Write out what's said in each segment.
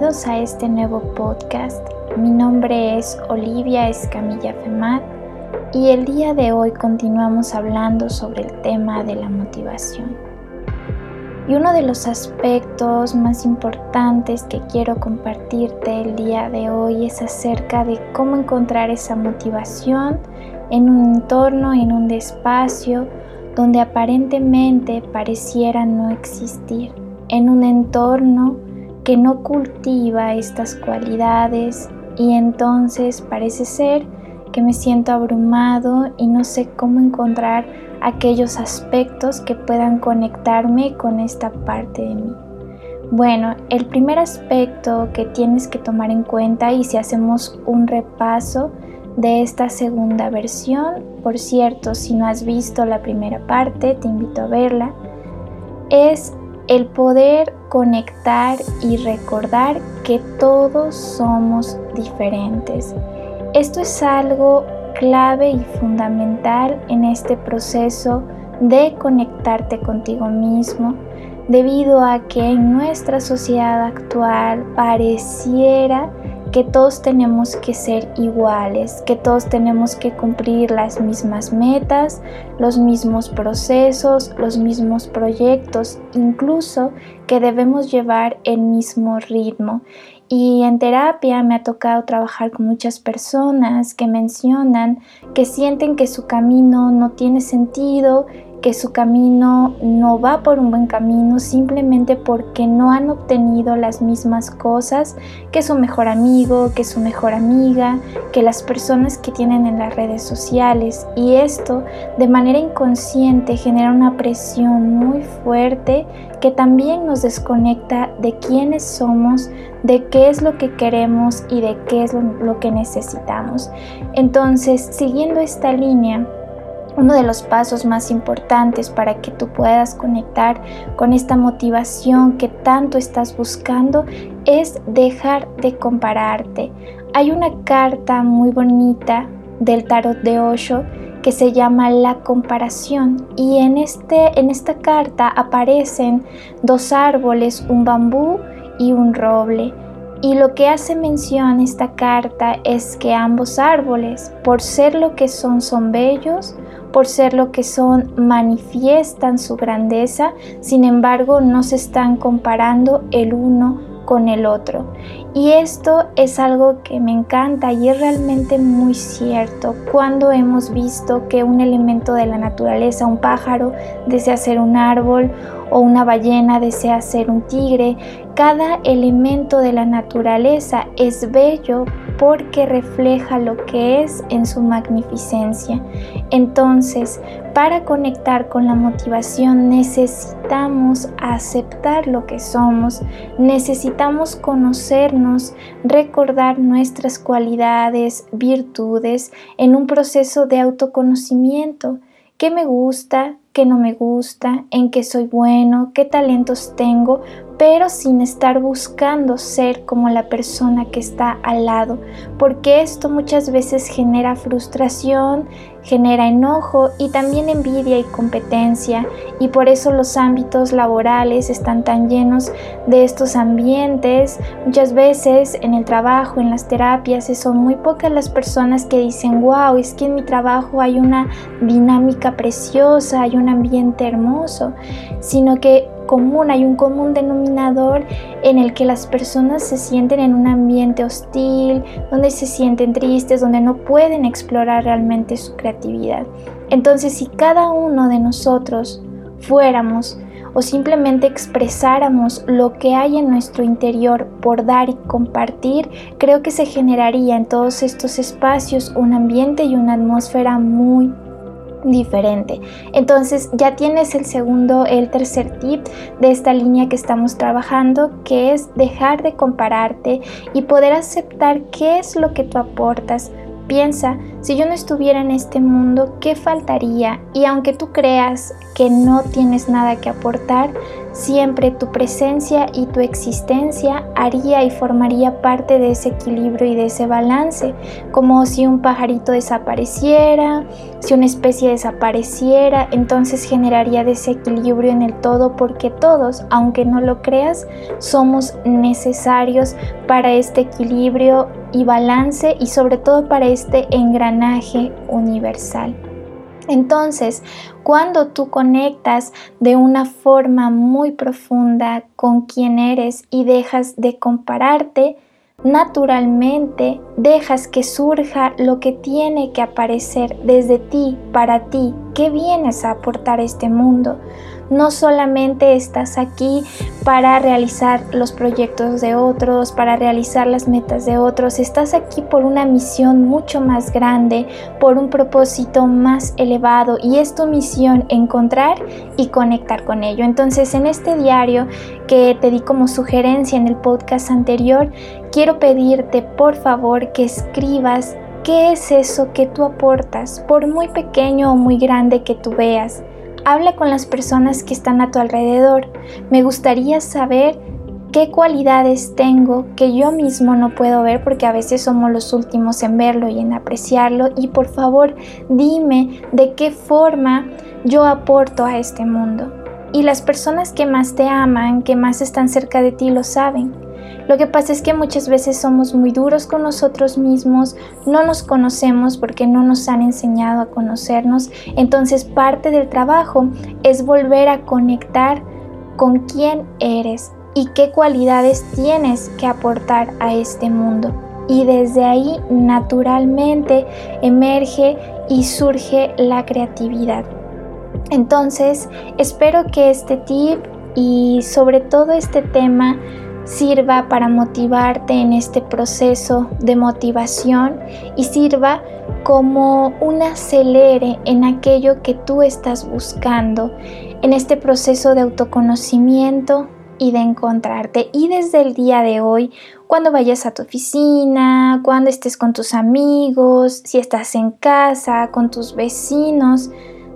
bienvenidos a este nuevo podcast. Mi nombre es Olivia Escamilla Femat y el día de hoy continuamos hablando sobre el tema de la motivación. Y uno de los aspectos más importantes que quiero compartirte el día de hoy es acerca de cómo encontrar esa motivación en un entorno, en un espacio donde aparentemente pareciera no existir, en un entorno que no cultiva estas cualidades y entonces parece ser que me siento abrumado y no sé cómo encontrar aquellos aspectos que puedan conectarme con esta parte de mí. Bueno, el primer aspecto que tienes que tomar en cuenta y si hacemos un repaso de esta segunda versión, por cierto, si no has visto la primera parte, te invito a verla, es el poder conectar y recordar que todos somos diferentes. Esto es algo clave y fundamental en este proceso de conectarte contigo mismo, debido a que en nuestra sociedad actual pareciera que todos tenemos que ser iguales, que todos tenemos que cumplir las mismas metas, los mismos procesos, los mismos proyectos, incluso que debemos llevar el mismo ritmo. Y en terapia me ha tocado trabajar con muchas personas que mencionan que sienten que su camino no tiene sentido que su camino no va por un buen camino simplemente porque no han obtenido las mismas cosas que su mejor amigo, que su mejor amiga, que las personas que tienen en las redes sociales. Y esto de manera inconsciente genera una presión muy fuerte que también nos desconecta de quiénes somos, de qué es lo que queremos y de qué es lo, que necesitamos. Entonces, siguiendo esta línea, uno de los pasos más importantes para que tú puedas conectar con esta motivación que tanto estás buscando es dejar de compararte. Hay una carta muy bonita del tarot de Osho que se llama la comparación y en, este, en esta carta aparecen dos árboles, un bambú y un roble. Y lo que hace mención esta carta es que ambos árboles, por ser lo que son, son bellos, por ser lo que son, manifiestan su grandeza, sin embargo no se están comparando el uno con el otro. Y esto es algo que me encanta y es realmente muy cierto. Cuando hemos visto que un elemento de la naturaleza, un pájaro, desea ser un árbol o una ballena desea ser un tigre, cada elemento de la naturaleza es bello porque refleja lo que es en su magnificencia. Entonces, para conectar con la motivación necesitamos aceptar lo que somos, necesitamos conocernos, recordar nuestras cualidades, virtudes en un proceso de autoconocimiento. ¿Qué me gusta? ¿Qué no me gusta? ¿En qué soy bueno? ¿Qué talentos tengo? Pero sin estar buscando ser como la persona que está al lado, porque esto muchas veces genera frustración, genera enojo y también envidia y competencia, y por eso los ámbitos laborales están tan llenos de estos ambientes. Muchas veces en el trabajo, en las terapias, son muy pocas las personas que dicen, wow, es que en mi trabajo hay una dinámica preciosa, hay un ambiente hermoso, sino que común, hay un común denominador en el que las personas se sienten en un ambiente hostil, donde se sienten tristes, donde no pueden explorar realmente su creatividad. Entonces, si cada uno de nosotros fuéramos o simplemente expresáramos lo que hay en nuestro interior por dar y compartir, creo que se generaría en todos estos espacios un ambiente y una atmósfera muy diferente. Entonces ya tienes el segundo, el tercer tip de esta línea que estamos trabajando, que es dejar de compararte y poder aceptar qué es lo que tú aportas. Piensa, si yo no estuviera en este mundo, ¿qué faltaría? Y aunque tú creas que no tienes nada que aportar, siempre tu presencia y tu existencia haría y formaría parte de ese equilibrio y de ese balance, como si un pajarito desapareciera, si una especie desapareciera, entonces generaría desequilibrio en el todo porque todos, aunque no lo creas, somos necesarios para este equilibrio y balance y sobre todo para este engranaje universal. Entonces, cuando tú conectas de una forma muy profunda con quien eres y dejas de compararte, naturalmente dejas que surja lo que tiene que aparecer desde ti, para ti, que vienes a aportar a este mundo no solamente estás aquí para realizar los proyectos de otros, para realizar las metas de otros, estás aquí por una misión mucho más grande, por un propósito más elevado y es tu misión encontrar y conectar con ello. Entonces en este diario que te di como sugerencia en el podcast anterior, quiero pedirte por favor que escribas ¿Qué es eso que tú aportas, por muy pequeño o muy grande que tú veas? Habla con las personas que están a tu alrededor. Me gustaría saber qué cualidades tengo que yo mismo no puedo ver porque a veces somos los últimos en verlo y en apreciarlo. Y por favor, dime de qué forma yo aporto a este mundo. Y las personas que más te aman, que más están cerca de ti, lo saben. Lo que pasa es que muchas veces somos muy duros con nosotros mismos, no nos conocemos porque no nos han enseñado a conocernos. Entonces parte del trabajo es volver a conectar con quién eres y qué cualidades tienes que aportar a este mundo. Y desde ahí naturalmente emerge y surge la creatividad. Entonces, espero que este tip y sobre todo este tema sirva para motivarte en este proceso de motivación y sirva como un acelere en aquello que tú estás buscando, en este proceso de autoconocimiento y de encontrarte. Y desde el día de hoy, cuando vayas a tu oficina, cuando estés con tus amigos, si estás en casa, con tus vecinos,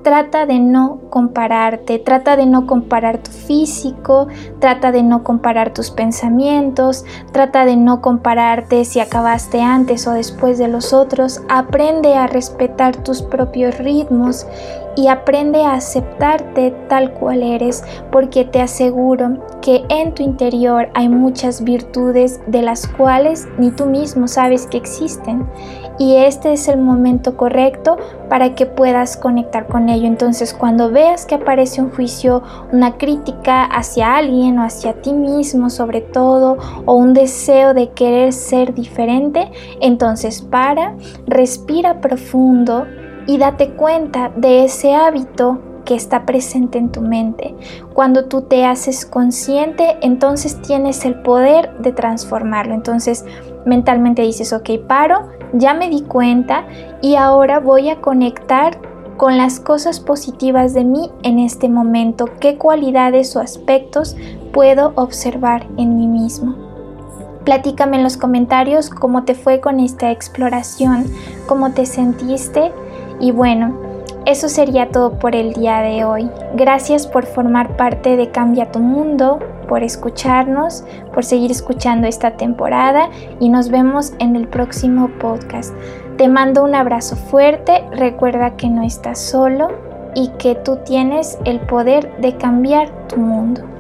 trata de no compararte, trata de no comparar tu físico, trata de no comparar tus pensamientos, trata de no compararte si acabaste antes o después de los otros, aprende a respetar tus propios ritmos y aprende a aceptarte tal cual eres, porque te aseguro que en tu interior hay muchas virtudes de las cuales ni tú mismo sabes que existen y este es el momento correcto para que puedas conectar con ello. Entonces, cuando veas que aparece un juicio, una crítica hacia alguien o hacia ti mismo sobre todo, o un deseo de querer ser diferente, entonces para, respira profundo y date cuenta de ese hábito que está presente en tu mente. Cuando tú te haces consciente, entonces tienes el poder de transformarlo. Entonces mentalmente dices, ok, paro, ya me di cuenta y ahora voy a conectar con las cosas positivas de mí en este momento, qué cualidades o aspectos puedo observar en mí mismo. Platícame en los comentarios cómo te fue con esta exploración, cómo te sentiste y bueno, eso sería todo por el día de hoy. Gracias por formar parte de Cambia tu Mundo, por escucharnos, por seguir escuchando esta temporada y nos vemos en el próximo podcast. Te mando un abrazo fuerte, recuerda que no estás solo y que tú tienes el poder de cambiar tu mundo.